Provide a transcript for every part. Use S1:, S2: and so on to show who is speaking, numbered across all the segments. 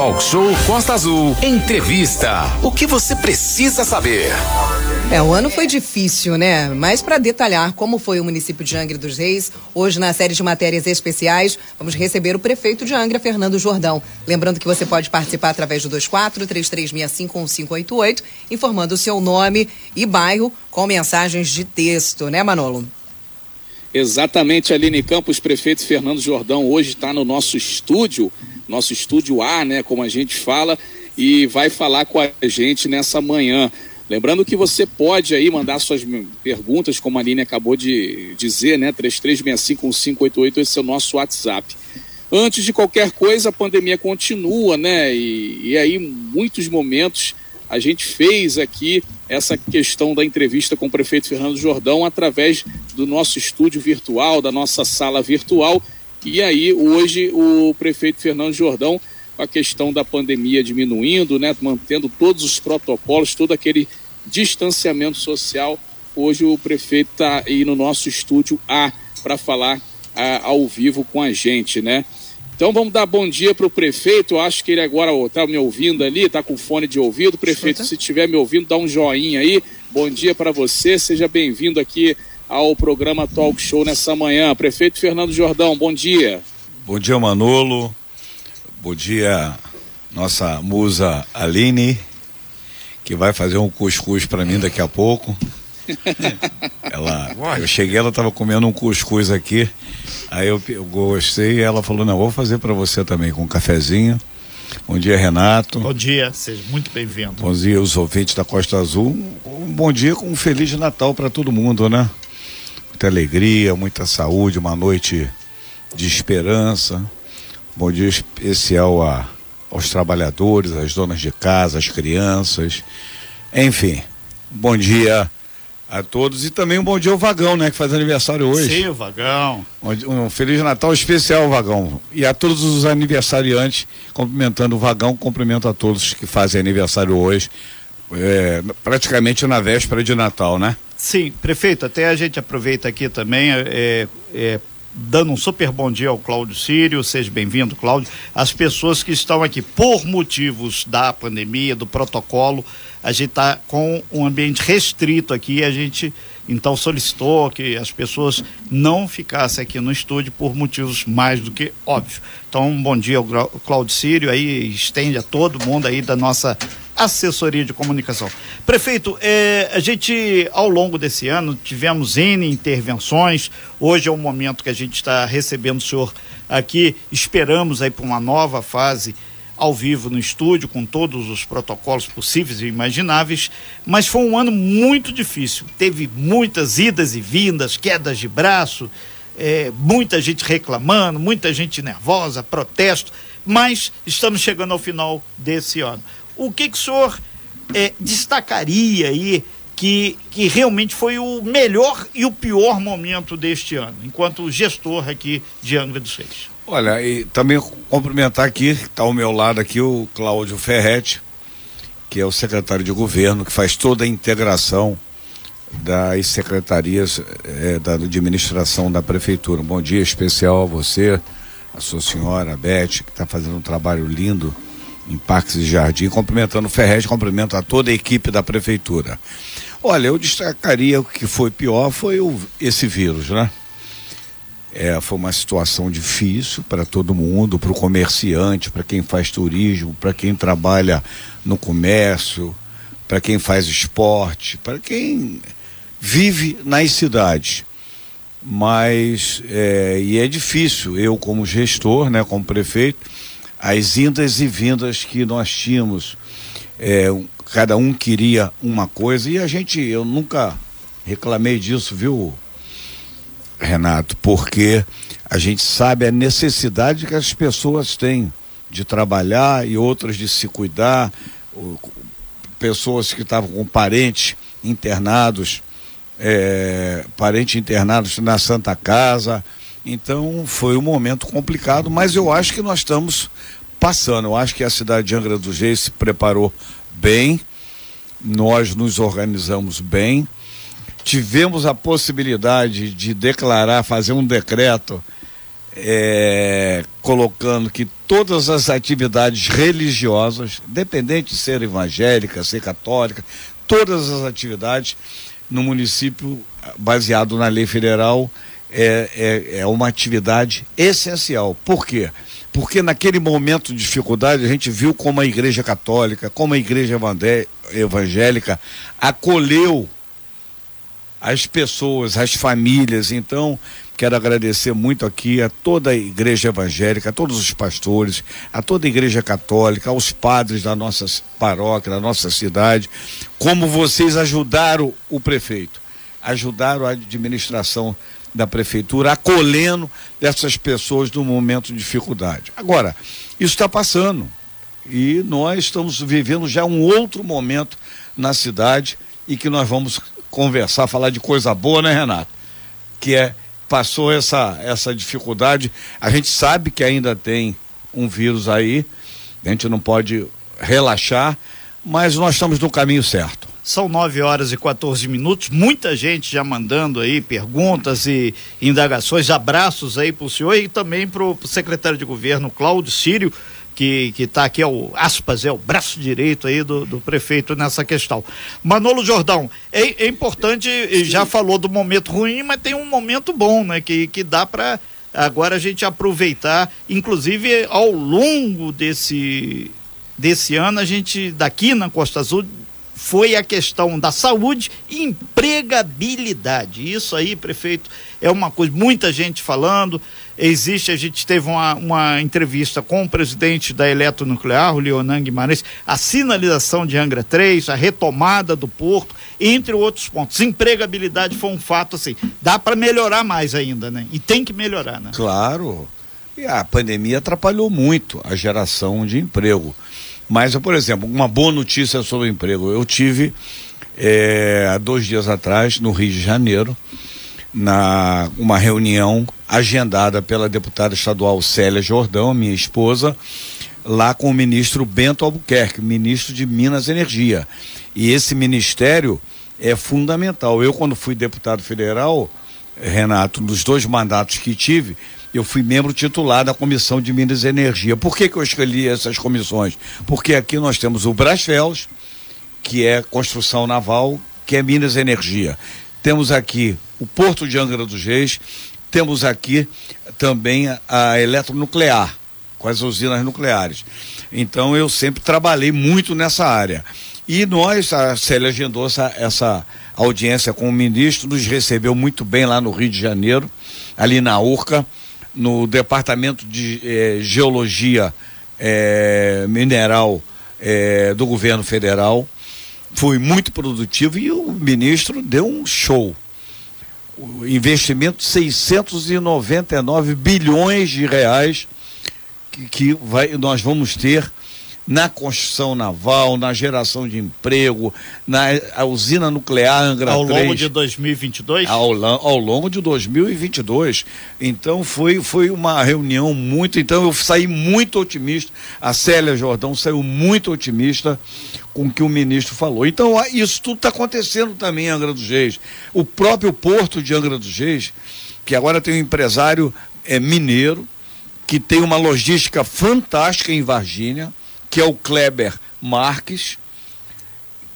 S1: Talk Show Costa Azul. Entrevista. O que você precisa saber?
S2: É, o ano foi difícil, né? Mas para detalhar como foi o município de Angra dos Reis, hoje na série de matérias especiais, vamos receber o prefeito de Angra, Fernando Jordão. Lembrando que você pode participar através do 24 3365 1588, informando o seu nome e bairro com mensagens de texto, né, Manolo?
S3: Exatamente, Aline Campos, prefeito Fernando Jordão, hoje está no nosso estúdio, nosso estúdio A, né, como a gente fala, e vai falar com a gente nessa manhã. Lembrando que você pode aí mandar suas perguntas, como a Aline acabou de dizer, né? 33651588, esse é o nosso WhatsApp. Antes de qualquer coisa, a pandemia continua, né? E, e aí, muitos momentos, a gente fez aqui essa questão da entrevista com o prefeito Fernando Jordão através do nosso estúdio virtual, da nossa sala virtual. E aí, hoje, o prefeito Fernando Jordão a questão da pandemia diminuindo, né, mantendo todos os protocolos, todo aquele distanciamento social. Hoje o prefeito está aí no nosso estúdio A para falar a, ao vivo com a gente, né? Então vamos dar bom dia para o prefeito. Eu acho que ele agora está me ouvindo ali, está com fone de ouvido. Prefeito, se estiver me ouvindo, dá um joinha aí. Bom dia para você. Seja bem-vindo aqui ao programa Talk Show nessa manhã. Prefeito Fernando Jordão, bom dia.
S4: Bom dia, Manolo. Bom dia, nossa musa Aline, que vai fazer um cuscuz para mim daqui a pouco. ela, eu cheguei, ela estava comendo um cuscuz aqui. Aí eu, eu gostei e ela falou: "Não, vou fazer para você também com um cafezinho". Bom dia, Renato.
S5: Bom dia, seja muito bem-vindo.
S4: Bom dia, os ouvintes da Costa Azul. Um bom dia com um feliz Natal para todo mundo, né? Muita alegria, muita saúde, uma noite de esperança Bom dia especial a, aos trabalhadores, às donas de casa, às crianças. Enfim, bom dia a todos e também um bom dia ao Vagão, né? Que faz aniversário hoje.
S5: Sim, o Vagão.
S4: Um, um Feliz Natal especial, Vagão. E a todos os aniversariantes, cumprimentando o Vagão, cumprimento a todos que fazem aniversário hoje, é, praticamente na véspera de Natal, né?
S5: Sim, prefeito, até a gente aproveita aqui também é, é, dando um super bom dia ao Cláudio Sírio, seja bem-vindo, Cláudio. As pessoas que estão aqui por motivos da pandemia, do protocolo, a gente está com um ambiente restrito aqui, a gente então solicitou que as pessoas não ficassem aqui no estúdio por motivos mais do que óbvios. Então, bom dia ao Cláudio Sírio, aí estende a todo mundo aí da nossa assessoria de comunicação. Prefeito, é, a gente, ao longo desse ano, tivemos N intervenções. Hoje é o momento que a gente está recebendo o senhor aqui. Esperamos aí para uma nova fase ao vivo no estúdio, com todos os protocolos possíveis e imagináveis, mas foi um ano muito difícil. Teve muitas idas e vindas, quedas de braço, é, muita gente reclamando, muita gente nervosa, protesto, mas estamos chegando ao final desse ano o que, que o senhor é, destacaria aí que, que realmente foi o melhor e o pior momento deste ano, enquanto gestor aqui de Angra dos Reis?
S4: Olha, e também cumprimentar aqui, está ao meu lado aqui o Cláudio Ferretti, que é o secretário de governo, que faz toda a integração das secretarias é, da administração da prefeitura. Um bom dia especial a você, a sua senhora, a Beth, que está fazendo um trabalho lindo em Parques e Jardim, cumprimentando o Ferrez, cumprimento a toda a equipe da prefeitura. Olha, eu destacaria o que foi pior foi o, esse vírus, né? É, foi uma situação difícil para todo mundo, para o comerciante, para quem faz turismo, para quem trabalha no comércio, para quem faz esporte, para quem vive nas cidades. Mas, é, e é difícil, eu como gestor, né, como prefeito, as indas e vindas que nós tínhamos. É, cada um queria uma coisa e a gente, eu nunca reclamei disso, viu, Renato? Porque a gente sabe a necessidade que as pessoas têm de trabalhar e outras de se cuidar, pessoas que estavam com parentes internados, é, parentes internados na Santa Casa. Então foi um momento complicado, mas eu acho que nós estamos passando. Eu acho que a cidade de Angra dos Reis se preparou bem, nós nos organizamos bem, tivemos a possibilidade de declarar, fazer um decreto é, colocando que todas as atividades religiosas, independente de ser evangélica, ser católica, todas as atividades no município, baseado na lei federal, é, é, é uma atividade essencial. Por quê? Porque naquele momento de dificuldade a gente viu como a Igreja Católica, como a Igreja Evangélica acolheu as pessoas, as famílias. Então, quero agradecer muito aqui a toda a igreja evangélica, a todos os pastores, a toda a igreja católica, aos padres da nossa paróquia, da nossa cidade, como vocês ajudaram o prefeito, ajudaram a administração da prefeitura, acolhendo essas pessoas no momento de dificuldade. Agora, isso está passando e nós estamos vivendo já um outro momento na cidade e que nós vamos conversar, falar de coisa boa, né, Renato? Que é passou essa essa dificuldade. A gente sabe que ainda tem um vírus aí, a gente não pode relaxar, mas nós estamos no caminho certo.
S5: São 9 horas e 14 minutos. Muita gente já mandando aí perguntas e indagações. Abraços aí para o senhor e também para o secretário de governo, Cláudio Sírio que que está aqui é o aspas é o braço direito aí do, do prefeito nessa questão. Manolo Jordão é, é importante já falou do momento ruim, mas tem um momento bom, né? Que que dá para agora a gente aproveitar, inclusive ao longo desse desse ano a gente daqui na Costa Azul foi a questão da saúde e empregabilidade. Isso aí, prefeito, é uma coisa, muita gente falando. Existe, a gente teve uma, uma entrevista com o presidente da Eletronuclear, o Leonan Guimarães, a sinalização de Angra 3, a retomada do porto, entre outros pontos. Empregabilidade foi um fato assim, dá para melhorar mais ainda, né? E tem que melhorar, né?
S4: Claro. E a pandemia atrapalhou muito a geração de emprego. Mas, por exemplo, uma boa notícia sobre o emprego. Eu tive é, há dois dias atrás, no Rio de Janeiro, na uma reunião agendada pela deputada estadual Célia Jordão, minha esposa, lá com o ministro Bento Albuquerque, ministro de Minas e Energia. E esse ministério é fundamental. Eu, quando fui deputado federal, Renato, nos dois mandatos que tive, eu fui membro titular da Comissão de Minas e Energia. Por que, que eu escolhi essas comissões? Porque aqui nós temos o Brasfels, que é construção naval, que é Minas e Energia. Temos aqui o Porto de Angra dos Reis, temos aqui também a, eletronuclear, com as usinas nucleares. Então eu sempre trabalhei muito nessa área. E nós, a Célia agendou essa, essa audiência com o ministro, nos recebeu muito bem lá no Rio de Janeiro, ali na URCA no Departamento de eh, Geologia eh, Mineral eh, do governo federal. Foi muito produtivo e o ministro deu um show. O investimento 699 bilhões de reais que, que vai, nós vamos ter na construção naval, na geração de emprego, na usina nuclear Angra
S5: ao
S4: 3.
S5: Ao longo de 2022?
S4: Ao, ao longo de 2022. Então foi, foi uma reunião muito. Então eu saí muito otimista. A Célia Jordão saiu muito otimista com o que o ministro falou. Então isso tudo está acontecendo também em Angra dos Reis. O próprio porto de Angra dos Reis, que agora tem um empresário é, mineiro, que tem uma logística fantástica em Varginha que é o Kleber Marques,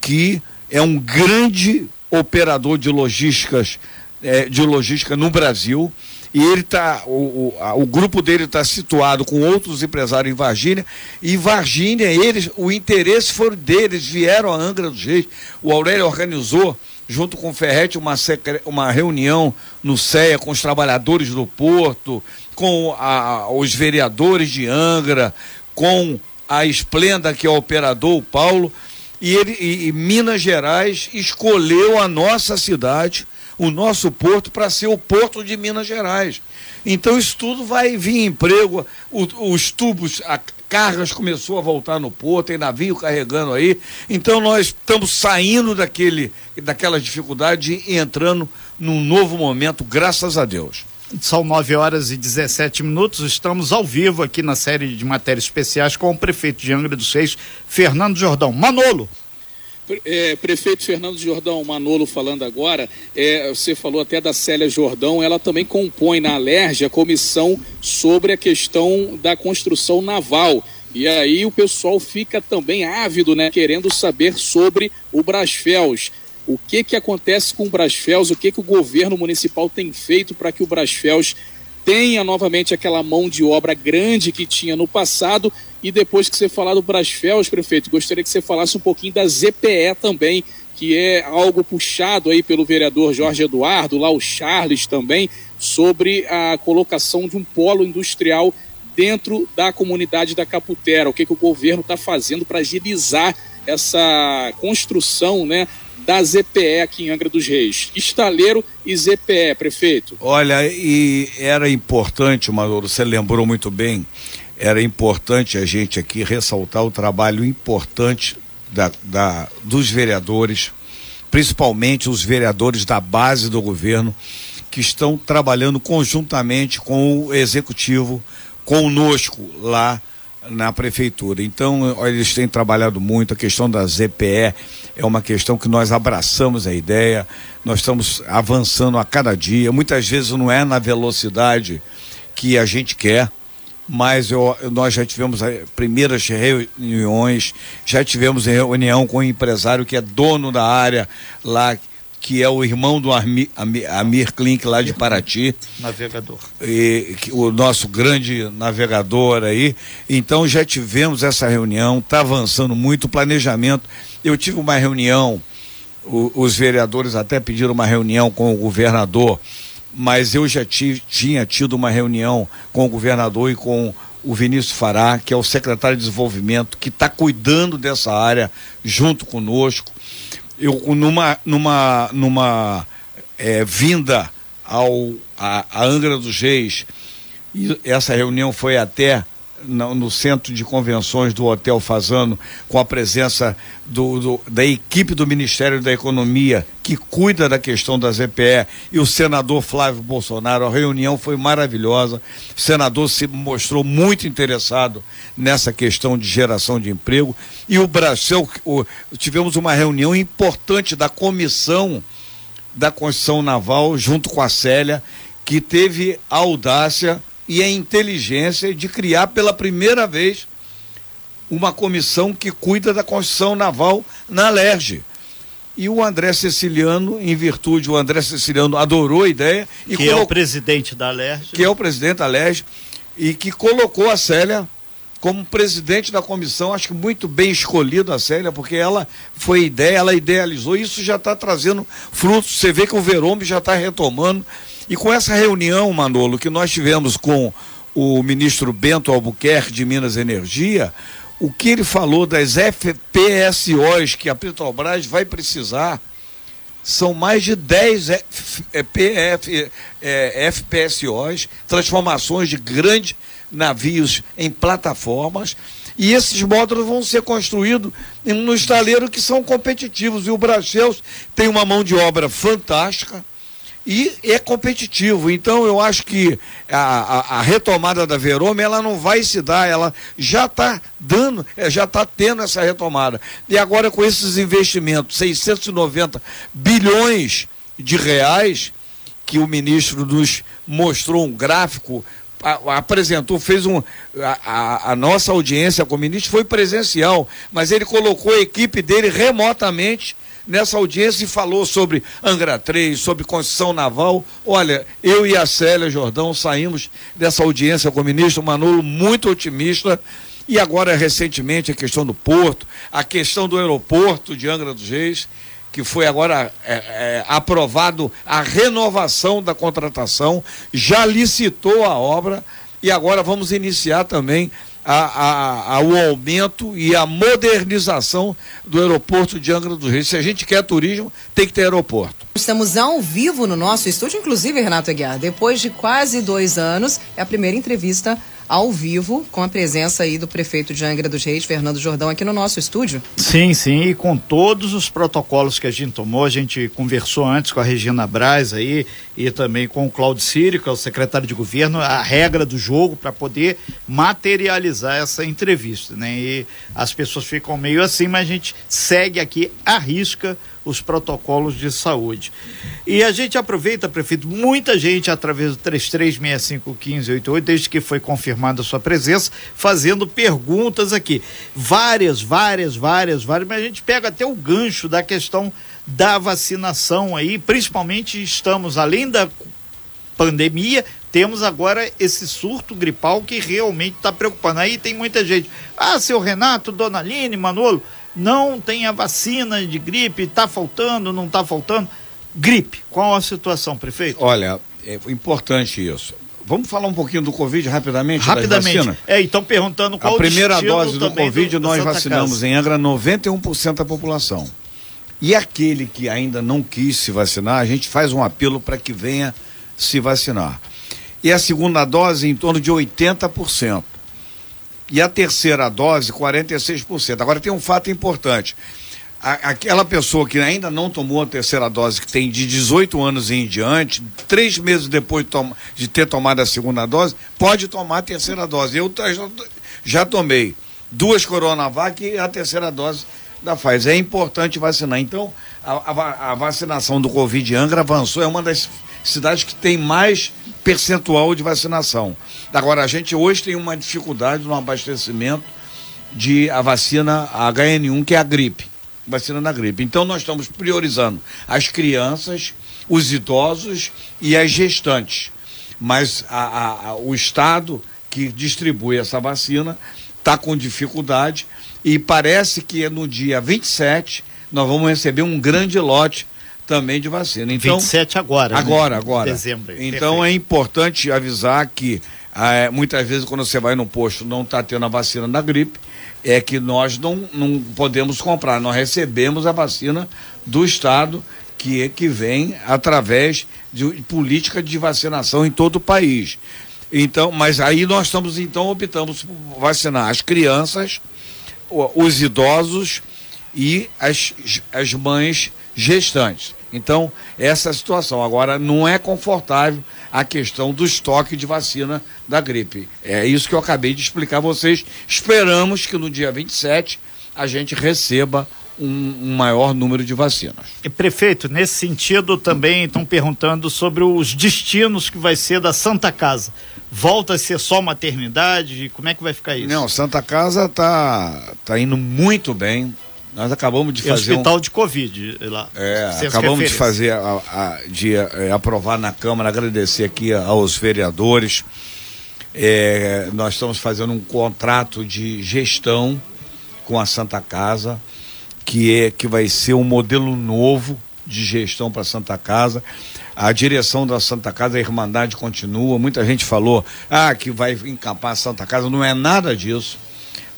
S4: que é um grande operador de logísticas, é, de logística no Brasil. E ele tá, o, o, o grupo dele está situado com outros empresários em Varginha. E Varginha, eles, o interesse foi deles, vieram a Angra dos Reis. O Aurélio organizou, junto com o Ferretti, uma, uma reunião no CEA com os trabalhadores do Porto, com a, os vereadores de Angra, com a Esplenda, que é o operador, o Paulo, e, ele, e, e Minas Gerais escolheu a nossa cidade, o nosso porto, para ser o porto de Minas Gerais. Então isso tudo vai vir emprego, os tubos, a cargas começou a voltar no porto, tem navio carregando aí. Então nós estamos saindo daquele, daquela dificuldade e entrando num novo momento, graças a Deus.
S5: São 9 horas e 17 minutos. Estamos ao vivo aqui na série de matérias especiais com o prefeito de Angra dos Reis, Fernando Jordão. Manolo.
S3: É, prefeito Fernando Jordão Manolo falando agora, é, você falou até da Célia Jordão, ela também compõe na Alerj a comissão sobre a questão da construção naval. E aí o pessoal fica também ávido, né, querendo saber sobre o Brasfels. O que que acontece com o Brasfels? O que que o governo municipal tem feito para que o Brasfels tenha novamente aquela mão de obra grande que tinha no passado e depois que você falar do Brasfels, prefeito, gostaria que você falasse um pouquinho da ZPE também, que é algo puxado aí pelo vereador Jorge Eduardo, lá o Charles também, sobre a colocação de um polo industrial dentro da comunidade da Caputera. O que, que o governo está fazendo para agilizar essa construção né, da ZPE aqui em Angra dos Reis. Estaleiro e ZPE, prefeito.
S4: Olha, e era importante, Maduro, você lembrou muito bem, era importante a gente aqui ressaltar o trabalho importante da, da, dos vereadores, principalmente os vereadores da base do governo, que estão trabalhando conjuntamente com o executivo, conosco lá na prefeitura. Então, eles têm trabalhado muito. A questão da ZPE é uma questão que nós abraçamos a ideia, nós estamos avançando a cada dia. Muitas vezes não é na velocidade que a gente quer mas eu, nós já tivemos primeiras reuniões, já tivemos reunião com um empresário que é dono da área lá, que é o irmão do Amir, Amir, Klink lá de Paraty.
S5: Navegador.
S4: E, o nosso grande navegador aí. Então já tivemos essa reunião, está avançando muito o planejamento. Eu tive uma reunião, o, os vereadores até pediram uma reunião com o governador mas eu já tive, tinha tido uma reunião com o governador e com o Vinícius Fará, que é o secretário de desenvolvimento, que está cuidando dessa área junto conosco. Eu, numa, numa, numa é, vinda ao, a, a Angra dos Reis, e essa reunião foi até no, centro de convenções do Hotel Fazano, com a presença do, do, da equipe do Ministério da Economia, que cuida da questão da ZPE, e o senador Flávio Bolsonaro. A reunião foi maravilhosa. O senador se mostrou muito interessado nessa questão de geração de emprego. E o Brasil, o, tivemos uma reunião importante da comissão da construção naval, junto com a Célia, que teve a audácia e a inteligência de criar pela primeira vez uma comissão que cuida da construção naval na Alerj. E o André Ceciliano, em virtude, o André Ceciliano adorou a ideia.
S5: E que é o presidente da Alerj.
S4: Que é o presidente da Alerj e que colocou a Célia como presidente da comissão, acho que muito bem escolhido a Célia, porque ela foi ideia, ela idealizou, isso já está trazendo frutos. Você vê que o Verome já está retomando e com essa reunião, Manolo, que nós tivemos com o ministro Bento Albuquerque de Minas Energia, o que ele falou das FPSOs que a Petrobras vai precisar são mais de 10 PF, é, FPSOs, transformações de grandes navios em plataformas. E esses módulos vão ser construídos no estaleiro que são competitivos. E o Brasil tem uma mão de obra fantástica e é competitivo. Então eu acho que a, a, a, retomada da Verome ela não vai se dar, ela já está dando, é, já está tendo essa retomada. E agora com esses investimentos, 690 bilhões de reais, que o ministro nos mostrou um gráfico, apresentou, fez um. A, a nossa audiência com o ministro foi presencial, mas ele colocou a equipe dele remotamente nessa audiência e falou sobre Angra 3, sobre construção naval. Olha, eu e a Célia Jordão saímos dessa audiência com o ministro Manolo muito otimista. E agora, recentemente, a questão do porto, a questão do aeroporto de Angra dos Reis, que foi agora é, é, aprovado a renovação da contratação, já licitou a obra e agora vamos iniciar também a, a, ao aumento e a modernização do aeroporto de Angra dos Reis. Se a gente quer turismo, tem que ter aeroporto.
S2: Estamos ao vivo no nosso estúdio, inclusive, Renato Aguiar, depois de quase dois anos, é a primeira entrevista ao vivo, com a presença aí do prefeito de Angra dos Reis, Fernando Jordão, aqui no nosso estúdio.
S5: Sim, sim, e com todos os protocolos que a gente tomou, a gente conversou antes com a Regina Braz aí e também com o Claudio Sírio, que é o secretário de governo, a regra do jogo para poder materializar essa entrevista, né? E as pessoas ficam meio assim, mas a gente segue aqui à risca os protocolos de saúde. E a gente aproveita, prefeito, muita gente através do 33651588, desde que foi confirmada a sua presença, fazendo perguntas aqui. Várias, várias, várias, várias, mas a gente pega até o gancho da questão da vacinação aí, principalmente estamos além da pandemia, temos agora esse surto gripal que realmente está preocupando. Aí tem muita gente. Ah, seu Renato, Dona Aline, Manolo, não tem a vacina de gripe, está faltando, não está faltando. Gripe, qual a situação, prefeito?
S4: Olha, é importante isso. Vamos falar um pouquinho do Covid rapidamente?
S5: Rapidamente. É, então perguntando qual
S4: A primeira dose do Covid do, nós vacinamos Casa. em Angra 91% da população. E aquele que ainda não quis se vacinar, a gente faz um apelo para que venha se vacinar. E a segunda dose em torno de 80% e a terceira dose 46%. Agora tem um fato importante. A, aquela pessoa que ainda não tomou a terceira dose, que tem de 18 anos em diante, três meses depois de, de ter tomado a segunda dose, pode tomar a terceira dose. Eu já, já tomei duas Coronavac e a terceira dose da Pfizer. É importante vacinar. Então, a, a, a vacinação do Covid Angra avançou, é uma das cidades que tem mais percentual de vacinação. Agora, a gente hoje tem uma dificuldade no abastecimento de a vacina HN1, que é a gripe, vacina da gripe. Então, nós estamos priorizando as crianças, os idosos e as gestantes. Mas a, a, a, o Estado que distribui essa vacina está com dificuldade e parece que no dia 27 nós vamos receber um grande lote também de vacina. Então,
S5: 27 agora.
S4: Agora, né? agora.
S5: Dezembro.
S4: Então Perfeito. é importante avisar que é, muitas vezes quando você vai no posto não está tendo a vacina da gripe, é que nós não, não podemos comprar. Nós recebemos a vacina do Estado que, que vem através de política de vacinação em todo o país. Então, mas aí nós estamos então optamos por vacinar as crianças, os idosos e as, as mães gestantes. Então, essa é a situação. Agora, não é confortável a questão do estoque de vacina da gripe. É isso que eu acabei de explicar a vocês. Esperamos que no dia 27 a gente receba um, um, maior número de vacinas.
S5: E prefeito, nesse sentido também estão perguntando sobre os destinos que vai ser da Santa Casa. Volta a ser só maternidade? Como é que vai ficar isso?
S4: Não, Santa Casa tá, tá indo muito bem. Nós acabamos de fazer.
S5: Hospital um... de Covid lá.
S4: É, acabamos de fazer, a, a, de é, aprovar na Câmara, agradecer aqui aos vereadores. É, nós estamos fazendo um contrato de gestão com a Santa Casa, que é que vai ser um modelo novo de gestão para Santa Casa. A direção da Santa Casa, a Irmandade continua. Muita gente falou ah, que vai encampar a Santa Casa. Não é nada disso.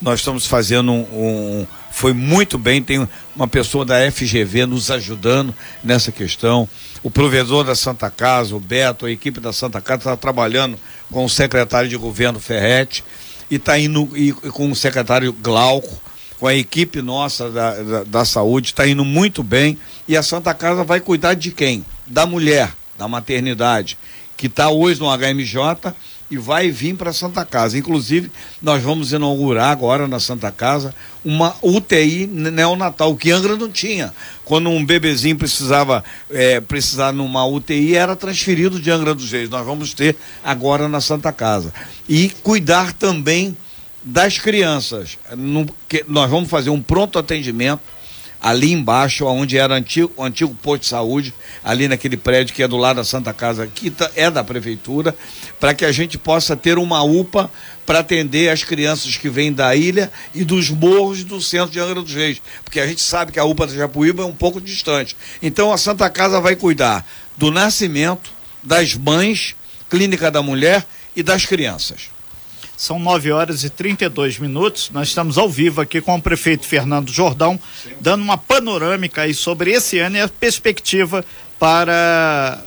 S4: Nós estamos fazendo um, um foi muito bem. Tem uma pessoa da FGV nos ajudando nessa questão. O provedor da Santa Casa, o Beto, a equipe da Santa Casa está trabalhando com o secretário de governo Ferretti e está indo e, com o secretário Glauco, com a equipe nossa da, da, da saúde, está indo muito bem. E a Santa Casa vai cuidar de quem? Da mulher, da maternidade, que está hoje no HMJ e vai vir para Santa Casa. Inclusive, nós vamos inaugurar agora na Santa Casa uma UTI neonatal, que Angra não tinha. Quando um bebezinho precisava é, precisar numa UTI, era transferido de Angra dos Reis. Nós vamos ter agora na Santa Casa. E cuidar também das crianças. No, nós vamos fazer um pronto atendimento ali embaixo, onde era antigo, o antigo posto de saúde, ali naquele prédio que é do lado da Santa Casa, que tá, é da prefeitura, para que a gente possa ter uma UPA para atender as crianças que vêm da ilha e dos morros do centro de Angra dos Reis, porque a gente sabe que a UPA da Japuíba é um pouco distante. Então a Santa Casa vai cuidar do nascimento, das mães, clínica da mulher e das crianças.
S5: São 9 horas e 32 minutos. Nós estamos ao vivo aqui com o prefeito Fernando Jordão, dando uma panorâmica aí sobre esse ano e a perspectiva para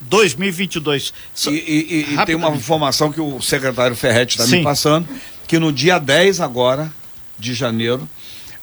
S5: 2022.
S4: E, e, e tem uma informação que o secretário Ferretti está me passando, que no dia 10 agora de janeiro,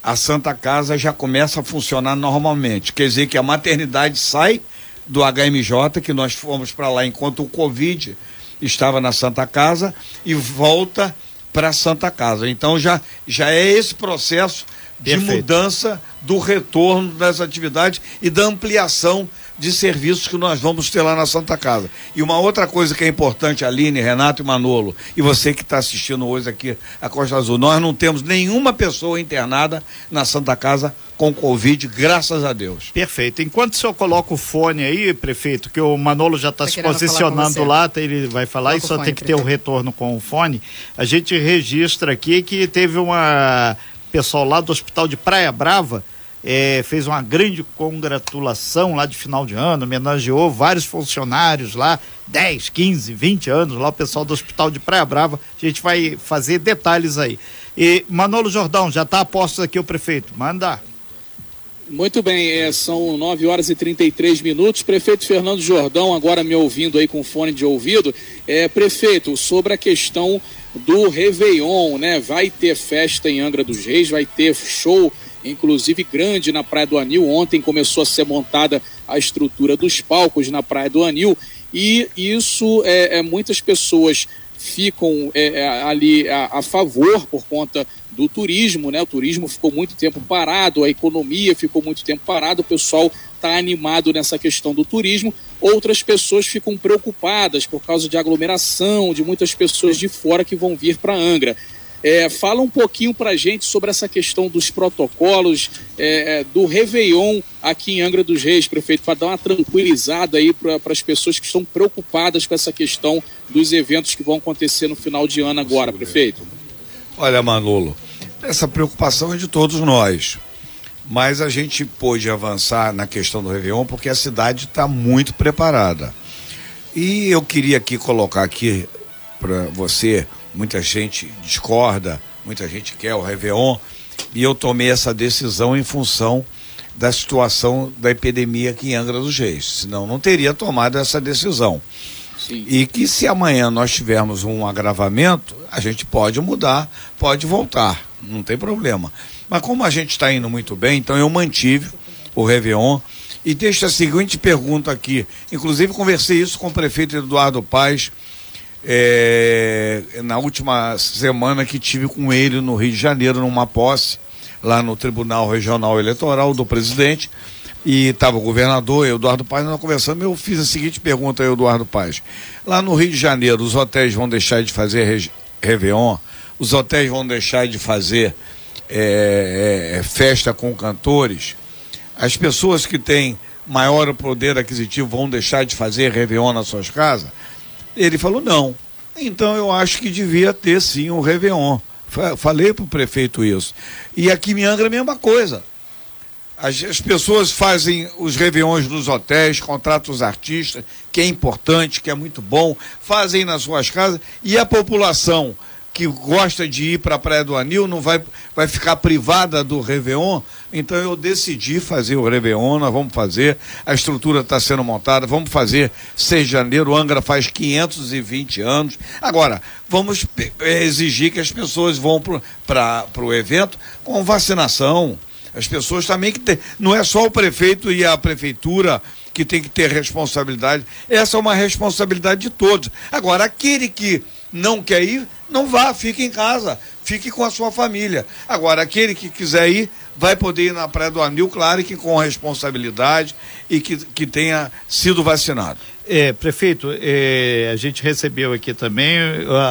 S4: a Santa Casa já começa a funcionar normalmente. Quer dizer que a maternidade sai do HMJ, que nós fomos para lá enquanto o Covid estava na Santa Casa, e volta para a Santa Casa. Então já, já é esse processo de Perfeito. mudança do retorno das atividades e da ampliação de serviços que nós vamos ter lá na Santa Casa. E uma outra coisa que é importante, Aline, Renato e Manolo, e você que está assistindo hoje aqui a Costa Azul, nós não temos nenhuma pessoa internada na Santa Casa com Covid, graças a Deus.
S5: Perfeito. Enquanto o senhor coloca o fone aí, prefeito, que o Manolo já está tá se posicionando lá, tá, ele vai falar Coloca e só fone, tem que prefeito. ter o retorno com o fone, a gente registra aqui que teve uma pessoal lá do Hospital de Praia Brava é, fez uma grande congratulação lá de final de ano, homenageou vários funcionários lá, 10, 15, 20 anos, lá o pessoal do Hospital de Praia Brava. A gente vai fazer detalhes aí. E Manolo Jordão, já está a aqui o prefeito. Manda.
S3: Muito bem, é, são 9 horas e 33 minutos. Prefeito Fernando Jordão, agora me ouvindo aí com fone de ouvido. É, prefeito, sobre a questão do Réveillon, né? Vai ter festa em Angra dos Reis, vai ter show inclusive grande na Praia do Anil. Ontem começou a ser montada a estrutura dos palcos na Praia do Anil e isso é, é muitas pessoas ficam é, é, ali a, a, favor por conta do turismo, né? O turismo ficou muito tempo parado, a economia ficou muito tempo parado, o pessoal está animado nessa questão do turismo. Outras pessoas ficam preocupadas por causa de aglomeração, de muitas pessoas de fora que vão vir para Angra. É, fala um pouquinho para a gente sobre essa questão dos protocolos é, é, do Réveillon aqui em Angra dos Reis, prefeito, para dar uma tranquilizada aí para as pessoas que estão preocupadas com essa questão dos eventos que vão acontecer no final de ano agora, prefeito.
S4: Olha, Manolo, essa preocupação é de todos nós. Mas a gente pôde avançar na questão do Réveillon porque a cidade está muito preparada. E eu queria aqui colocar aqui para você muita gente discorda, muita gente quer o Réveillon, e eu tomei essa decisão em função da situação da epidemia aqui em Angra dos Reis, senão não teria tomado essa decisão. Sim. E que se amanhã nós tivermos um agravamento, a gente pode mudar, pode voltar, não tem problema. Mas como a gente está indo muito bem, então eu mantive o Réveillon. E deixo a seguinte pergunta aqui. Inclusive conversei isso com o prefeito Eduardo Paz é, na última semana que tive com ele no Rio de Janeiro, numa posse, lá no Tribunal Regional Eleitoral do presidente, e estava o governador, Eduardo Paz, nós conversando, eu fiz a seguinte pergunta a Eduardo Paz. Lá no Rio de Janeiro, os hotéis vão deixar de fazer Réveillon, os hotéis vão deixar de fazer é, é, festa com cantores, as pessoas que têm maior poder aquisitivo vão deixar de fazer Réveillon nas suas casas? Ele falou não. Então eu acho que devia ter sim um Réveillon. Falei para o prefeito isso. E aqui em Angra a mesma coisa. As, as, pessoas fazem os réveillons nos hotéis, contratam os artistas, que é importante, que é muito bom, fazem nas suas casas, e a população que gosta de ir para a Praia do Anil não vai, vai ficar privada do Réveillon. Então eu decidi fazer o Réveillon, nós vamos fazer, a estrutura está sendo montada, vamos fazer 6 de janeiro, Angra faz 520 anos. Agora, vamos é, exigir que as pessoas vão para o evento com vacinação. As pessoas também que tem. Não é só o prefeito e a prefeitura que tem que ter responsabilidade. Essa é uma responsabilidade de todos. Agora, aquele que não quer ir, não vá, fique em casa, fique com a sua família. Agora, aquele que quiser ir, vai poder ir na Praia do Anil, claro que com responsabilidade e que, que tenha sido vacinado.
S5: É, prefeito, é, a gente recebeu aqui também,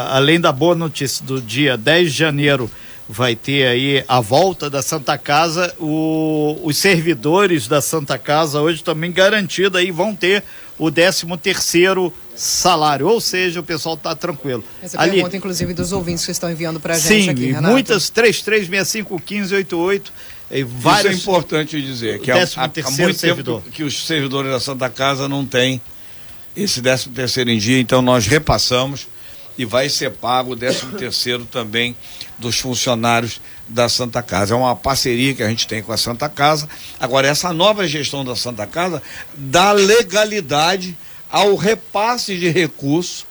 S5: além da boa notícia do dia 10 de janeiro, vai ter aí a volta da Santa Casa, o, os servidores da Santa Casa hoje também garantido aí vão ter o 13 terceiro salário, ou seja, o pessoal está tranquilo.
S2: Essa Ali... pergunta, inclusive, dos ouvintes que estão enviando para a gente
S5: Sim,
S2: aqui,
S5: Renato. muitas, 33651588, e vários...
S4: Isso é importante dizer, que há, há, muito servidor. tempo que os servidores da Santa Casa não têm esse 13 terceiro em dia, então nós repassamos e vai ser pago o 13 terceiro também dos funcionários da Santa Casa. É uma parceria que a gente tem com a Santa Casa. Agora, essa nova gestão da Santa Casa dá legalidade ao repasse de recursos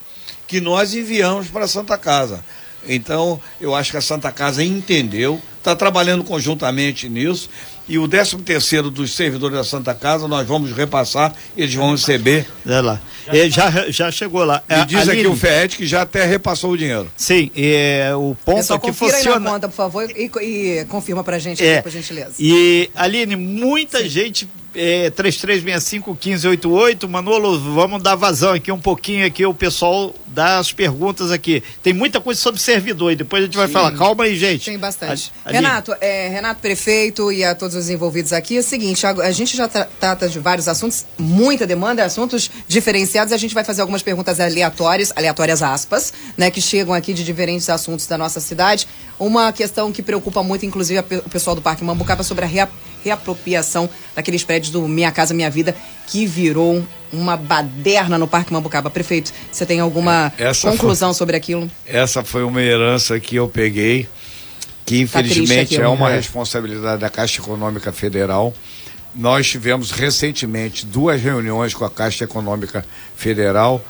S4: que nós enviamos para a Santa Casa. Então, eu acho que a Santa Casa entendeu, está trabalhando conjuntamente nisso. E o 13 terceiro dos servidores da Santa Casa, nós vamos repassar, eles vão receber.
S5: É lá. Ele já, já chegou lá.
S4: E diz Aline, aqui o FED que já até repassou o dinheiro.
S5: Sim, é, o ponto é só
S2: que
S5: funciona.
S2: Aí na conta, por favor, e, e confirma pra gente é, aqui, por gentileza.
S5: E, Aline, muita Sim. gente é, 3365-1588. Manolo, vamos dar vazão aqui um pouquinho aqui, o pessoal dá as perguntas aqui. Tem muita coisa sobre servidor e depois a gente vai Sim. falar. Calma aí, gente.
S2: Tem bastante. A, Renato, é, Renato Prefeito e a todos os envolvidos aqui, é o seguinte, a, a gente já tra trata de vários assuntos, muita demanda, assuntos diferenciados, a gente vai fazer algumas perguntas aleatórias, aleatórias aspas, né, que chegam aqui de diferentes assuntos da nossa cidade. Uma questão que preocupa muito, inclusive, o pessoal do Parque Mambucaba sobre a reapropriação reapropriação daqueles prédios do Minha Casa Minha Vida, que virou uma baderna no Parque Mambucaba. Prefeito, você tem alguma essa conclusão
S4: foi,
S2: sobre aquilo?
S4: Essa foi uma herança que eu peguei, que tá infelizmente tá é uma responsabilidade da Caixa Econômica Federal. Nós tivemos recentemente duas reuniões com a Caixa Econômica Federal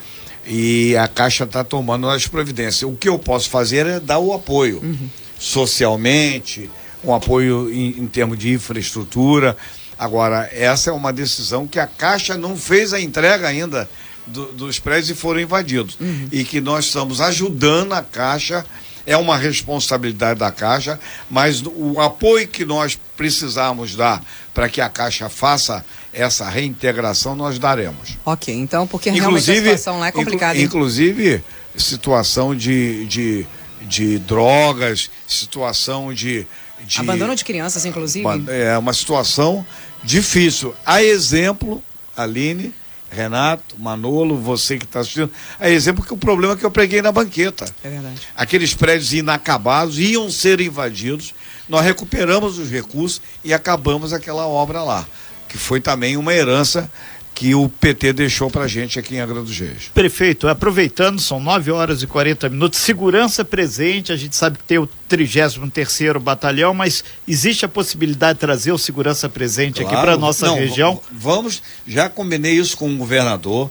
S4: e a Caixa está tomando as providências. O que eu posso fazer é dar o apoio uhum. socialmente, um apoio em, em termos de infraestrutura. Agora, essa é uma decisão que a Caixa não fez a entrega ainda do, dos prédios e foram invadidos. Uhum. E que nós estamos ajudando a Caixa, é uma responsabilidade da Caixa, mas o apoio que nós precisamos dar para que a Caixa faça essa reintegração, nós daremos.
S2: Ok, então, porque inclusive, realmente a situação lá é complicada.
S4: Inclu, inclusive, situação de, de, de drogas, situação de de,
S2: Abandono de crianças, inclusive.
S4: é uma situação difícil. A exemplo, Aline, Renato, Manolo, você que está assistindo, a exemplo que o problema que eu preguei na banqueta.
S2: É verdade.
S4: Aqueles prédios inacabados iam ser invadidos, nós recuperamos os recursos e acabamos aquela obra lá, que foi também uma herança que o PT deixou pra gente aqui em Angra dos Reis.
S5: Prefeito, aproveitando, são 9 horas e 40 minutos, segurança presente, a gente sabe que tem o 33 terceiro batalhão, mas existe a possibilidade de trazer o segurança presente claro. aqui para nossa Não, região?
S4: Vamos, já combinei isso com o governador.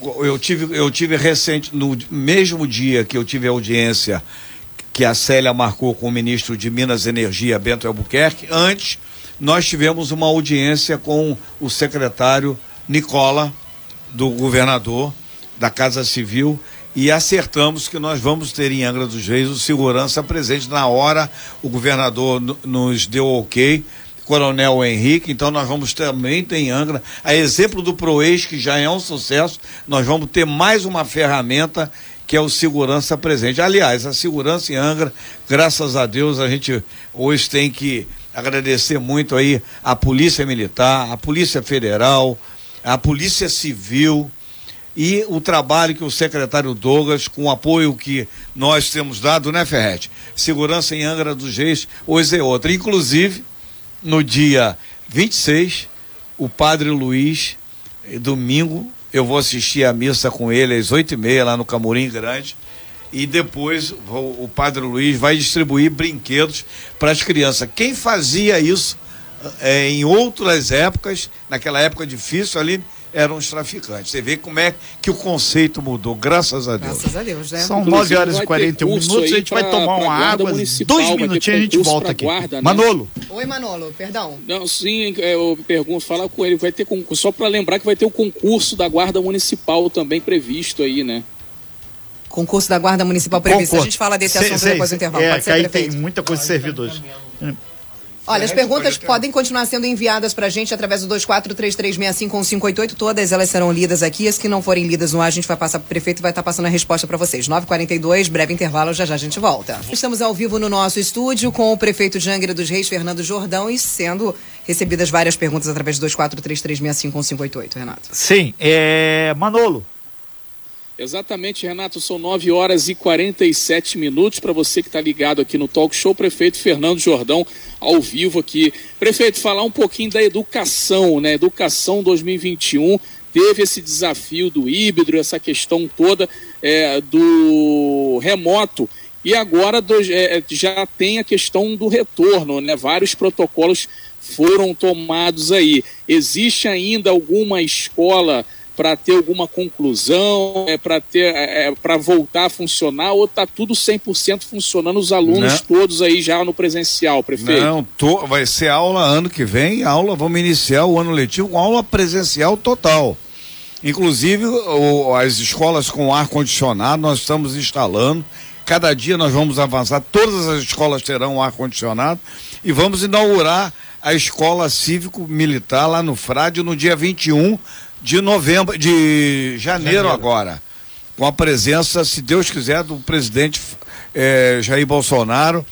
S4: Eu tive, eu tive recente, no mesmo dia que eu tive audiência que a Célia marcou com o ministro de Minas e Energia, Bento Albuquerque, antes nós tivemos uma audiência com o secretário Nicola, do governador da Casa Civil, e acertamos que nós vamos ter em Angra dos Reis o segurança presente. Na hora, o governador nos deu ok, Coronel Henrique, então nós vamos também ter em Angra, a exemplo do ProEx, que já é um sucesso, nós vamos ter mais uma ferramenta que é o segurança presente. Aliás, a segurança em Angra, graças a Deus, a gente hoje tem que agradecer muito aí a Polícia Militar, a Polícia Federal, a Polícia Civil e o trabalho que o secretário Douglas, com o apoio que nós temos dado, né, Ferrete? Segurança em Angra dos Reis, hoje é outra. Inclusive, no dia 26, o padre Luiz, eh, domingo, eu vou assistir a missa com ele às oito e meia lá no Camorim Grande. E depois o, o padre Luiz vai distribuir brinquedos para as crianças. Quem fazia isso é, em outras épocas, naquela época difícil ali, eram os traficantes. Você vê como é que o conceito mudou, graças a Deus.
S2: Graças a Deus, né?
S5: São 9 horas e 41 minutos, a gente pra, vai tomar uma água, dois minutinhos a gente volta aqui. Guarda, né? Manolo.
S2: Oi, Manolo, perdão.
S3: Não, sim, é, eu pergunto, falar com ele, vai ter concurso, só para lembrar que vai ter o concurso da Guarda Municipal também previsto aí, né?
S2: Concurso da Guarda Municipal previsto. Concurso. A gente fala desse assunto sei, depois do intervalo.
S5: É, Pode ser, aí tem muita coisa de servidores.
S2: Olha, as perguntas podem continuar sendo enviadas para a gente através do 2433651588. Todas elas serão lidas aqui. As que não forem lidas no ar, a gente vai passar para o prefeito e vai estar tá passando a resposta para vocês. 942, breve intervalo, já já a gente volta. Estamos ao vivo no nosso estúdio com o prefeito de Angra dos Reis, Fernando Jordão, e sendo recebidas várias perguntas através do 2433651588, Renato.
S5: Sim, é... Manolo.
S3: Exatamente, Renato, são 9 horas e 47 minutos para você que está ligado aqui no Talk Show, prefeito Fernando Jordão, ao vivo aqui. Prefeito, falar um pouquinho da educação, né? Educação 2021 teve esse desafio do híbrido, essa questão toda é, do remoto. E agora do, é, já tem a questão do retorno, né? Vários protocolos foram tomados aí. Existe ainda alguma escola para ter alguma conclusão, é para ter é, é para voltar a funcionar ou tá tudo 100% funcionando os alunos Não. todos aí já no presencial, prefeito?
S4: Não, tô, vai ser aula ano que vem, aula, vamos iniciar o ano letivo com aula presencial total. Inclusive, o, as escolas com ar condicionado nós estamos instalando. Cada dia nós vamos avançar, todas as escolas terão ar condicionado e vamos inaugurar a escola cívico-militar lá no Frade no dia 21 de novembro, de janeiro, janeiro. agora, com a presença, se Deus quiser, do presidente eh, Jair Bolsonaro.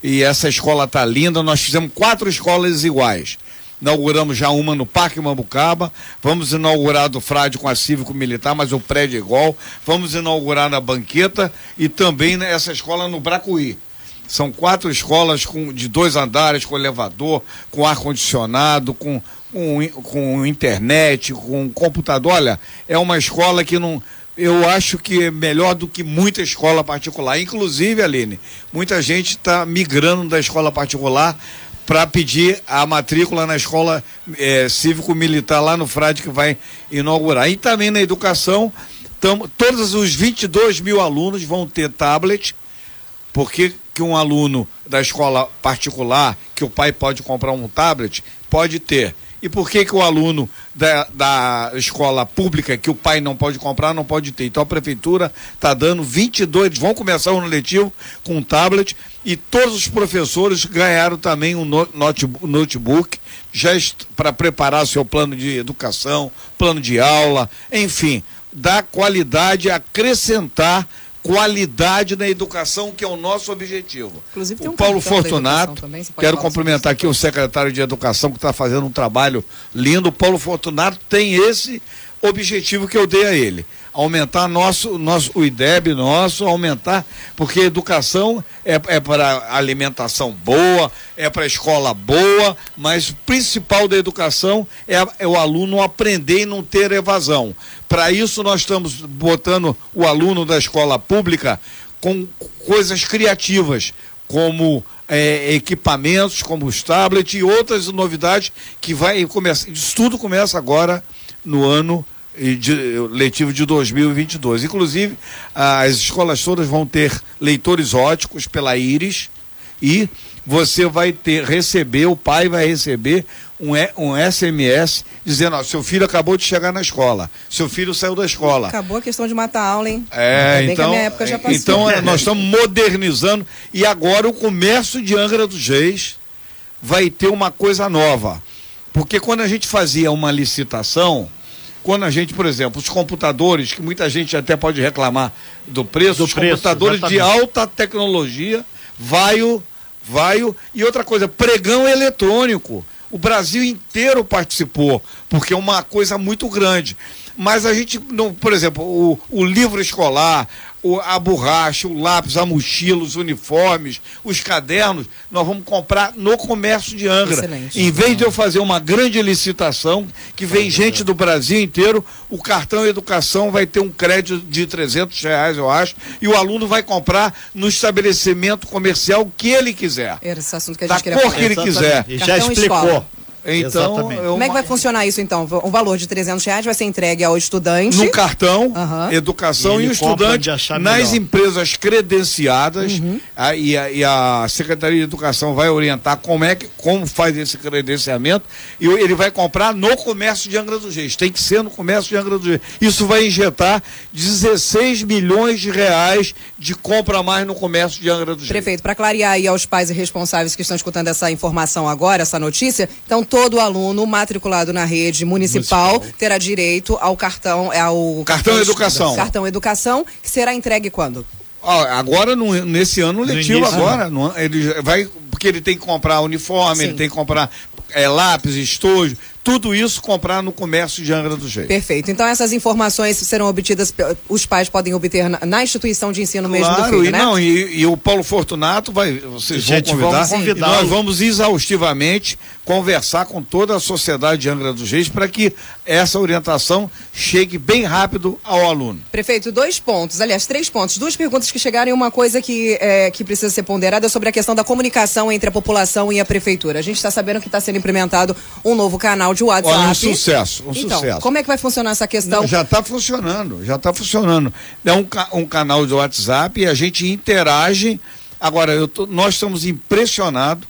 S4: E essa escola tá linda. Nós fizemos quatro escolas iguais. Inauguramos já uma no Parque Mambucaba. Vamos inaugurar do Frade com a Cívico Militar, mas o prédio é igual. Vamos inaugurar na Banqueta e também essa escola no Bracuí. São quatro escolas com, de dois andares, com elevador, com ar-condicionado, com com, com internet, com computador. Olha, é uma escola que não. Eu acho que é melhor do que muita escola particular. Inclusive, Aline, muita gente está migrando da escola particular para pedir a matrícula na escola é, cívico-militar lá no Frade que vai inaugurar. E também na educação, tamo, todos os 22 mil alunos vão ter tablet, porque que um aluno da escola particular, que o pai pode comprar um tablet, pode ter e por que, que o aluno da, da escola pública, que o pai não pode comprar, não pode ter? Então a prefeitura está dando 22, vão começar o ano letivo com um tablet e todos os professores ganharam também um notebook já para preparar seu plano de educação, plano de aula, enfim, dar qualidade, acrescentar qualidade na educação, que é o nosso objetivo. Inclusive, o um Paulo Fortunato, também, quero cumprimentar aqui o secretário de Educação que está fazendo um trabalho lindo. O Paulo Fortunato tem esse objetivo que eu dei a ele aumentar nosso, nosso, o IDEB nosso, aumentar, porque educação é, é para alimentação boa, é para escola boa, mas o principal da educação é, é o aluno aprender e não ter evasão. Para isso nós estamos botando o aluno da escola pública com coisas criativas, como é, equipamentos, como os tablets e outras novidades que vai começar. Isso tudo começa agora no ano de, letivo de 2022. Inclusive, as escolas todas vão ter leitores óticos pela Íris e você vai ter receber, o pai vai receber um, um SMS dizendo, ó, seu filho acabou de chegar na escola, seu filho saiu da escola.
S2: Acabou a questão de matar aula, hein?
S4: É, então, então é, nós estamos modernizando e agora o comércio de Angra dos Reis vai ter uma coisa nova. Porque quando a gente fazia uma licitação, quando a gente, por exemplo, os computadores, que muita gente até pode reclamar do preço, do os preço, computadores exatamente. de alta tecnologia, vaio, vaio, e outra coisa, pregão eletrônico. O Brasil inteiro participou, porque é uma coisa muito grande. Mas a gente, não, por exemplo, o, o livro escolar, o, a borracha, o lápis, a mochila, os uniformes, os cadernos, nós vamos comprar no comércio de Angra. Excelente. Em vez de eu fazer uma grande licitação, que vem gente do Brasil inteiro, o cartão educação vai ter um crédito de 300 reais, eu acho, e o aluno vai comprar no estabelecimento comercial que ele quiser.
S2: Era esse assunto que a gente da
S4: cor falar. que ele quiser.
S5: E já explicou. Escola.
S2: Então, eu... como é que vai funcionar isso então? O valor de 300 reais vai ser entregue ao estudante?
S4: No cartão, uhum. educação e, e o estudante nas empresas credenciadas uhum. a, e, a, e, a, Secretaria de Educação vai orientar como é que como faz esse credenciamento e ele vai comprar no comércio de Angra dos Reis. Tem que ser no comércio de Angra dos Reis. Isso vai injetar 16 milhões de reais de compra a mais no comércio de Angra dos Reis.
S2: Prefeito, para clarear aí aos pais e responsáveis que estão escutando essa informação agora, essa notícia, então todo aluno matriculado na rede municipal, municipal. terá direito ao cartão, ao
S4: cartão, cartão educação.
S2: Cartão educação, que será entregue quando?
S4: agora, no, nesse ano letivo, agora, no, ele vai, porque ele tem que comprar uniforme, Sim. ele tem que comprar é, lápis, estojo, tudo isso comprar no comércio de Angra do Reis.
S2: Perfeito. Então essas informações serão obtidas, os pais podem obter na, na instituição de ensino claro, mesmo do filho,
S4: e
S2: né?
S4: Não, e, e, o Paulo Fortunato vai, vocês Gente, vão convidar, convidar nós vamos exaustivamente conversar com toda a sociedade de Angra dos Reis para que essa orientação chegue bem rápido ao aluno.
S2: Prefeito, dois pontos, aliás, três pontos, duas perguntas que chegaram e uma coisa que, é, que precisa ser ponderada sobre a questão da comunicação entre a população e a prefeitura. A gente está sabendo que está sendo implementado um novo canal de WhatsApp.
S4: Olha, um sucesso, um
S2: então,
S4: sucesso.
S2: como é que vai funcionar essa questão?
S4: Não, já está funcionando, já está funcionando. É um, um canal de WhatsApp e a gente interage. Agora, tô, nós estamos impressionados é,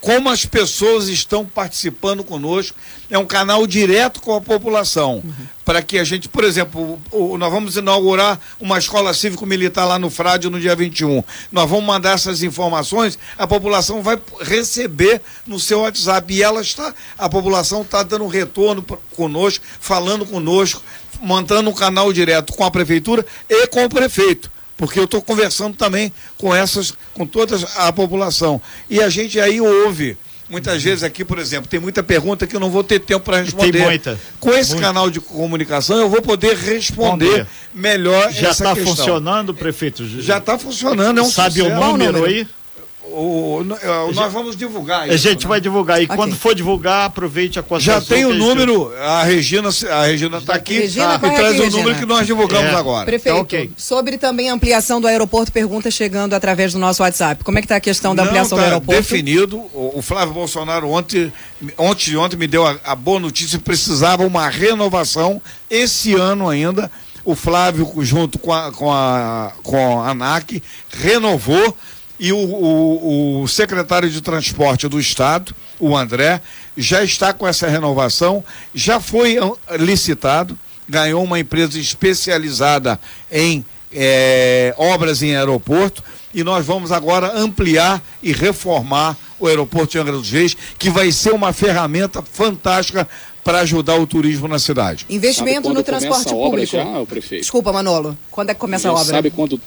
S4: como as pessoas estão participando conosco. É um canal direto com a população. Uhum. Para que a gente, por exemplo, nós vamos inaugurar uma escola cívico-militar lá no Frade no dia 21. Nós vamos mandar essas informações, a população vai receber no seu WhatsApp. E ela está, a população está dando retorno conosco, falando conosco, montando um canal direto com a prefeitura e com o prefeito porque eu estou conversando também com essas, com toda a população. E a gente aí ouve. Muitas vezes aqui, por exemplo, tem muita pergunta que eu não vou ter tempo para responder.
S5: Tem muita.
S4: Com esse
S5: muita.
S4: canal de comunicação, eu vou poder responder melhor
S5: Já
S4: está
S5: funcionando, prefeito?
S4: Já está funcionando, é um
S5: Sabe
S4: sucesso.
S5: o número aí?
S4: O, o, nós vamos divulgar
S5: isso. A gente né? vai divulgar. E okay. quando for divulgar, aproveite a
S4: conversa. Já tem o número, a Regina a Regina está aqui Regina, tá, e traz o número que nós divulgamos é. agora.
S2: Prefeito, tá okay. sobre também a ampliação do aeroporto, pergunta chegando através do nosso WhatsApp. Como é que está a questão da
S4: Não
S2: ampliação
S4: tá
S2: do aeroporto?
S4: definido. O, o, Flávio Bolsonaro ontem, ontem, ontem me deu a, a boa notícia que precisava uma renovação esse ano ainda. O Flávio, junto com a, com a, com a ANAC, renovou e o, o, o, secretário de transporte do estado, o André, já está com essa renovação, já foi licitado, ganhou uma empresa especializada em é, obras em aeroporto e nós vamos agora ampliar e reformar o aeroporto de Angra dos Reis, que vai ser uma ferramenta fantástica para ajudar o turismo na cidade.
S2: Investimento no transporte público.
S3: Já, o prefeito?
S2: Desculpa, Manolo. Quando é que começa a obra?
S3: Sabe quando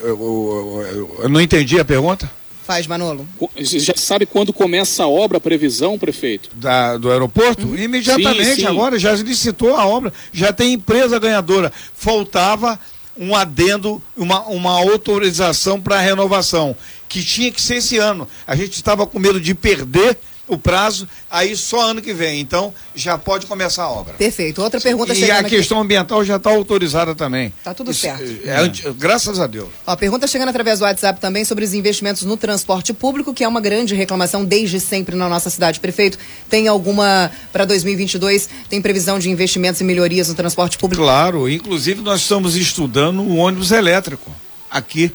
S4: eu, eu, eu, não entendi a pergunta.
S2: Faz, Manolo.
S3: Você já sabe quando começa a obra, a previsão, prefeito?
S4: Da, do aeroporto? Uhum. Imediatamente, sim, sim. agora já licitou a obra, já tem empresa ganhadora. Faltava um adendo, uma, uma autorização para a renovação, que tinha que ser esse ano. A gente estava com medo de perder o prazo, aí só ano que vem. Então, já pode começar a obra.
S2: Perfeito. Outra pergunta
S4: E a questão ambiental já está autorizada também.
S2: Tá tudo Isso, certo.
S4: É, é. Graças a Deus.
S2: Ó, pergunta chegando através do WhatsApp também sobre os investimentos no transporte público, que é uma grande reclamação desde sempre na nossa cidade. Prefeito, tem alguma para 2022? Tem previsão de investimentos e melhorias no transporte público?
S4: Claro, inclusive nós estamos estudando o ônibus elétrico aqui,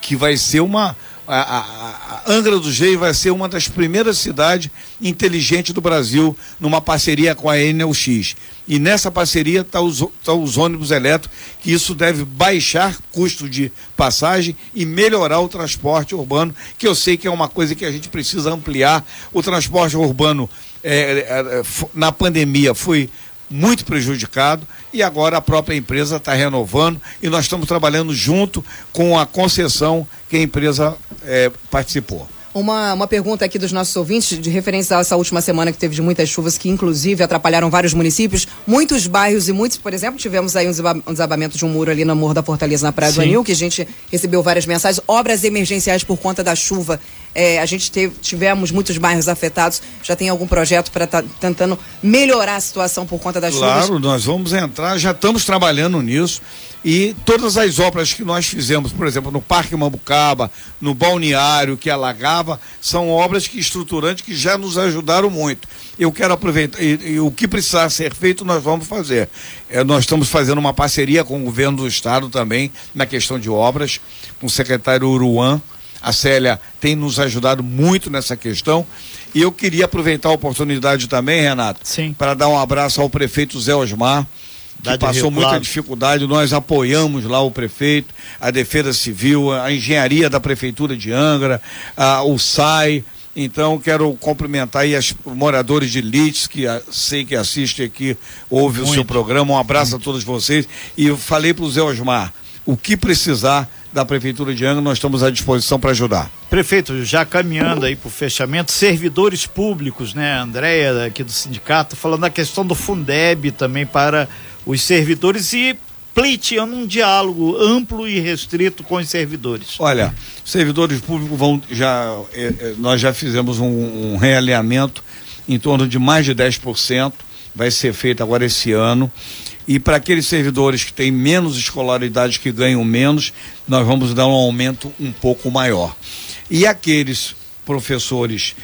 S4: que vai ser uma a, a, a, Angra do Reis vai ser uma das primeiras cidades inteligentes do Brasil numa parceria com a Enel X. E nessa parceria está os, tá os ônibus elétricos, que isso deve baixar custo de passagem e melhorar o transporte urbano, que eu sei que é uma coisa que a gente precisa ampliar. O transporte urbano é, é, é na pandemia foi muito prejudicado e agora a própria empresa está renovando e nós estamos trabalhando junto com a concessão que a empresa é, participou.
S2: Uma, uma pergunta aqui dos nossos ouvintes, de referência a essa última semana que teve de muitas chuvas, que inclusive atrapalharam vários municípios. Muitos bairros e muitos, por exemplo, tivemos aí um desabamento de um muro ali no Morro da Fortaleza, na Praia Sim. do Anil, que a gente recebeu várias mensagens. Obras emergenciais por conta da chuva. É, a gente teve, tivemos muitos bairros afetados. Já tem algum projeto para estar tá tentando melhorar a situação por conta das
S4: claro,
S2: chuvas?
S4: Claro, nós vamos entrar, já estamos trabalhando nisso. E todas as obras que nós fizemos, por exemplo, no Parque Mambucaba, no balneário que alagava, são obras que estruturantes que já nos ajudaram muito. Eu quero aproveitar, e, e o que precisar ser feito, nós vamos fazer. É, nós estamos fazendo uma parceria com o governo do estado também, na questão de obras, com o secretário Uruan. A Célia tem nos ajudado muito nessa questão. E eu queria aproveitar a oportunidade também, Renato, para dar um abraço ao prefeito Zé Osmar que passou muita dificuldade. Nós apoiamos lá o prefeito, a Defesa Civil, a engenharia da Prefeitura de Angra, a, o SAI. Então, quero cumprimentar aí os moradores de Lites, que a, sei que assistem aqui, ouve Muito. o seu programa. Um abraço Muito. a todos vocês. E eu falei para o Zé Osmar, o que precisar da Prefeitura de Angra, nós estamos à disposição para ajudar.
S5: Prefeito, já caminhando aí para o fechamento, servidores públicos, né? Andréia, aqui do sindicato, falando da questão do Fundeb também para os servidores e pleiteando um diálogo amplo e restrito com os servidores.
S4: Olha, servidores públicos vão já eh, eh, nós já fizemos um, um realinhamento em torno de mais de 10%, vai ser feito agora esse ano. E para aqueles servidores que têm menos escolaridade, que ganham menos, nós vamos dar um aumento um pouco maior. E aqueles professores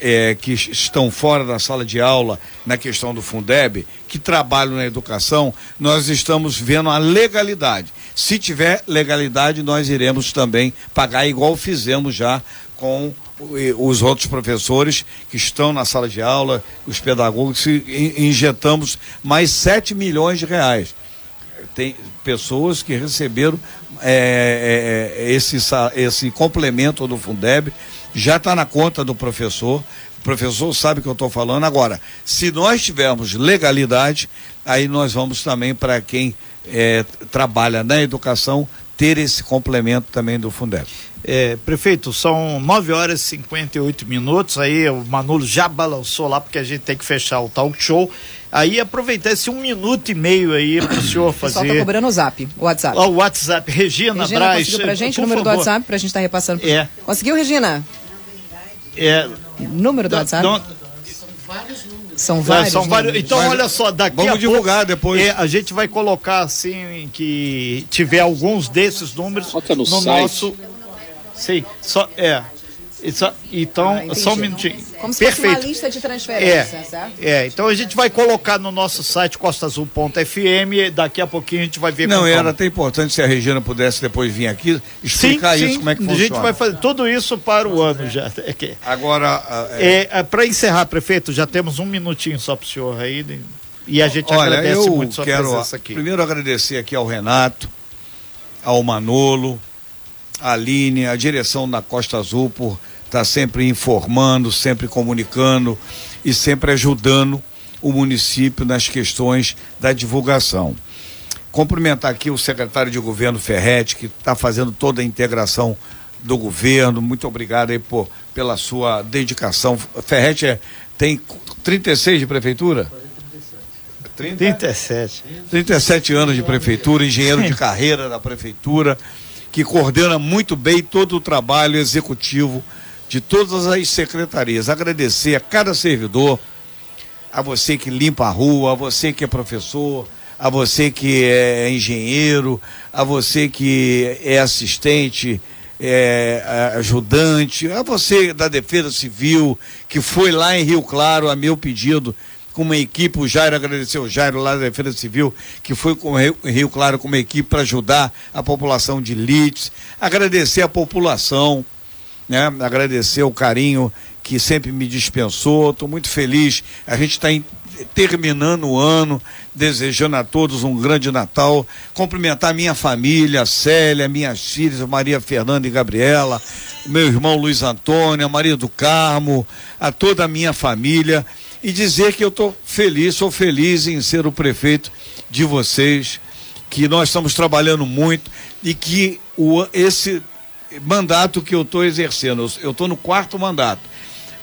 S4: é, que estão fora da sala de aula na questão do Fundeb, que trabalham na educação, nós estamos vendo a legalidade. Se tiver legalidade, nós iremos também pagar igual fizemos já com os outros professores que estão na sala de aula, os pedagogos, injetamos mais 7 milhões de reais. Tem pessoas que receberam é, é, é esse, esse complemento do Fundeb já está na conta do professor. O professor sabe o que eu estou falando. Agora, se nós tivermos legalidade, aí nós vamos também para quem é, trabalha na educação ter esse complemento também do Fundeb.
S5: É, prefeito, são 9 horas e 58 minutos. Aí o Manolo já balançou lá porque a gente tem que fechar o talk show. Aí aproveitar esse um minuto e meio aí para o senhor fazer. O pessoal
S2: tá cobrando o zap, o WhatsApp.
S5: o WhatsApp, Regina, Regina Braz.
S2: Conseguiu pra gente o número favor. do WhatsApp pra gente estar tá repassando. Pro...
S5: É.
S2: Conseguiu, Regina?
S5: É.
S2: Número do WhatsApp? São vários números. São vários. É, são vários.
S5: Então, Mas, olha só, daqui
S4: vamos
S5: a
S4: divulgar pouco, depois.
S5: É, a gente vai colocar assim que tiver alguns desses números no, no nosso. Sim, só é. Isso, então, ah, só um minutinho.
S2: Como se Perfeito. fosse uma lista de transferência, é, certo?
S5: É, então a gente vai colocar no nosso site costazul.fm daqui a pouquinho a gente vai ver
S4: Não, era até importante se a Regina pudesse depois vir aqui explicar sim, isso, sim, como é que funciona.
S5: A gente vai fazer tudo isso para o ano já.
S4: É Agora...
S5: É, é para encerrar, prefeito, já temos um minutinho só para o senhor aí, né? e a gente Olha, agradece muito sua quero presença aqui.
S4: Primeiro agradecer aqui ao Renato, ao Manolo, a Aline, a direção da Costa Azul por está sempre informando, sempre comunicando e sempre ajudando o município nas questões da divulgação. Cumprimentar aqui o secretário de governo Ferretti, que está fazendo toda a integração do governo. Muito obrigado aí por, pela sua dedicação. Ferretti é, tem 36 de prefeitura?
S5: 30, 37.
S4: 37 anos de prefeitura, engenheiro de carreira da prefeitura, que coordena muito bem todo o trabalho executivo de todas as secretarias. Agradecer a cada servidor, a você que limpa a rua, a você que é professor, a você que é engenheiro, a você que é assistente, é, ajudante, a você da Defesa Civil, que foi lá em Rio Claro a meu pedido, com uma equipe, o Jairo agradeceu o Jairo lá da Defesa Civil, que foi com Rio, Rio Claro com uma equipe para ajudar a população de Lites, agradecer a população, né? Agradecer o carinho que sempre me dispensou. Estou muito feliz. A gente está terminando o ano, desejando a todos um grande Natal. Cumprimentar minha família, a Célia, minhas filhas, Maria Fernanda e Gabriela, meu irmão Luiz Antônio, a Maria do Carmo, a toda a minha família e dizer que eu estou feliz, sou feliz em ser o prefeito de vocês, que nós estamos trabalhando muito e que o, esse mandato que eu estou exercendo. Eu estou no quarto mandato.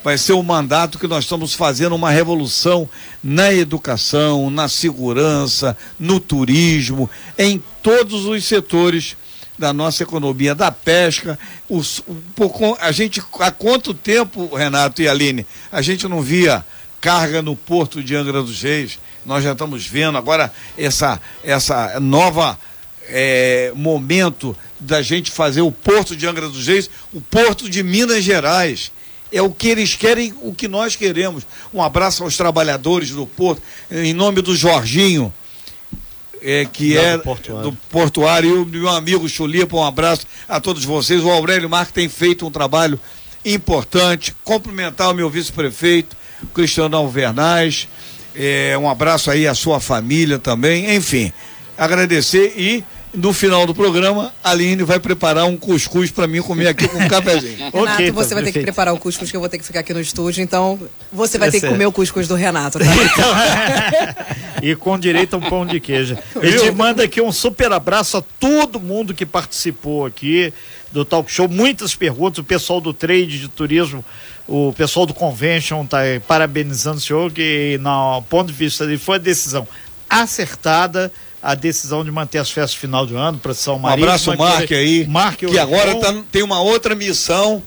S4: Vai ser o mandato que nós estamos fazendo uma revolução na educação, na segurança, no turismo, em todos os setores da nossa economia, da pesca. Os, por, a gente, há quanto tempo, Renato e Aline, a gente não via carga no porto de Angra dos Reis? Nós já estamos vendo agora essa, essa nova é, momento da gente fazer o Porto de Angra dos Reis, o Porto de Minas Gerais. É o que eles querem, o que nós queremos. Um abraço aos trabalhadores do Porto, em nome do Jorginho, é, que é do portuário. do portuário, e o meu amigo Chulipa, um abraço a todos vocês. O Aurélio Marques tem feito um trabalho importante. Cumprimentar o meu vice-prefeito, Cristiano Alvernaz. É, um abraço aí à sua família também. Enfim, agradecer e no final do programa, a Aline vai preparar um cuscuz para mim comer aqui com um cafezinho.
S2: Renato, okay, tá, você vai ter que preparar o cuscuz que eu vou ter que ficar aqui no estúdio, então você vai ter que comer o cuscuz do Renato, tá?
S5: e com direito a um pão de queijo. Ele te manda aqui um super abraço a todo mundo que participou aqui do talk show, muitas perguntas, o pessoal do trade de turismo, o pessoal do convention tá parabenizando o senhor que no ponto de vista dele foi a decisão acertada a decisão de manter as festas final de ano, para São Maria.
S4: Um abraço, Mark aí, Mark, que agora tá, tem uma outra missão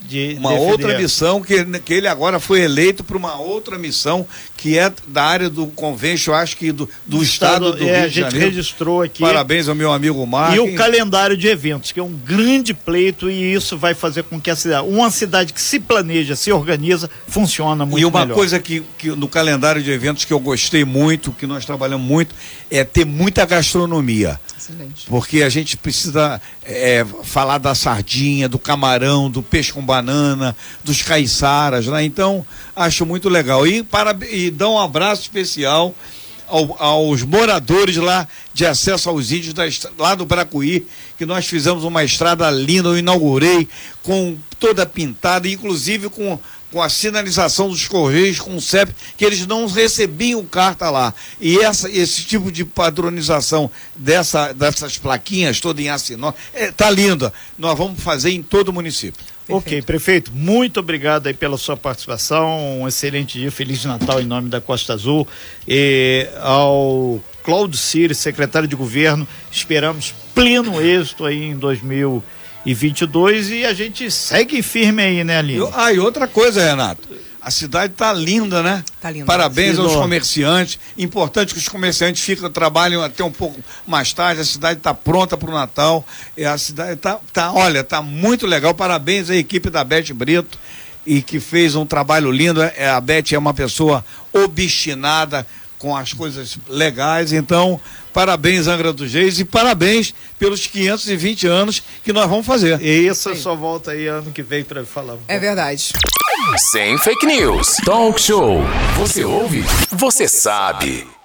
S4: de uma defender. outra missão que, que ele agora foi eleito para uma outra missão que é da área do convêncio, acho que do, do estado, estado do é, Rio
S5: a gente
S4: Janeiro.
S5: registrou aqui.
S4: Parabéns ao meu amigo Marcos.
S5: E o calendário de eventos, que é um grande pleito e isso vai fazer com que a cidade, uma cidade que se planeja, se organiza, funciona muito melhor.
S4: E uma
S5: melhor.
S4: coisa que, que no calendário de eventos que eu gostei muito, que nós trabalhamos muito, é ter muita gastronomia. Excelente. Porque a gente precisa é, falar da sardinha, do camarão, do peixe com banana, dos caiçaras, né? Então, acho muito legal. E, para, e dá um abraço especial ao, aos moradores lá de acesso aos índios da, lá do Bracuí, que nós fizemos uma estrada linda, eu inaugurei com toda pintada, inclusive com com a sinalização dos Correios, com o CEP, que eles não recebiam carta lá. E essa, esse tipo de padronização dessa, dessas plaquinhas, toda em assinó, é, tá linda. Nós vamos fazer em todo o município.
S5: Ok, prefeito, muito obrigado aí pela sua participação. Um excelente dia, Feliz Natal em nome da Costa Azul. E ao Cláudio Ciro, secretário de governo, esperamos pleno êxito aí em 2020 e 22 e a gente segue firme aí, né, Aline?
S4: Ah, e outra coisa, Renato. A cidade está linda, né? Tá linda. Parabéns aos comerciantes. Importante que os comerciantes ficam, trabalham até um pouco mais tarde. A cidade está pronta para o Natal. E a cidade está, tá, olha, está muito legal. Parabéns à equipe da Bete Brito e que fez um trabalho lindo. É, a Bete é uma pessoa obstinada com as coisas legais. Então, parabéns, Angra dos Reis, e parabéns pelos 520 anos que nós vamos fazer.
S5: E isso Sim. só volta aí ano que vem para falar. Um
S2: é verdade.
S1: Sem fake news. Talk show. Você ouve? Você sabe.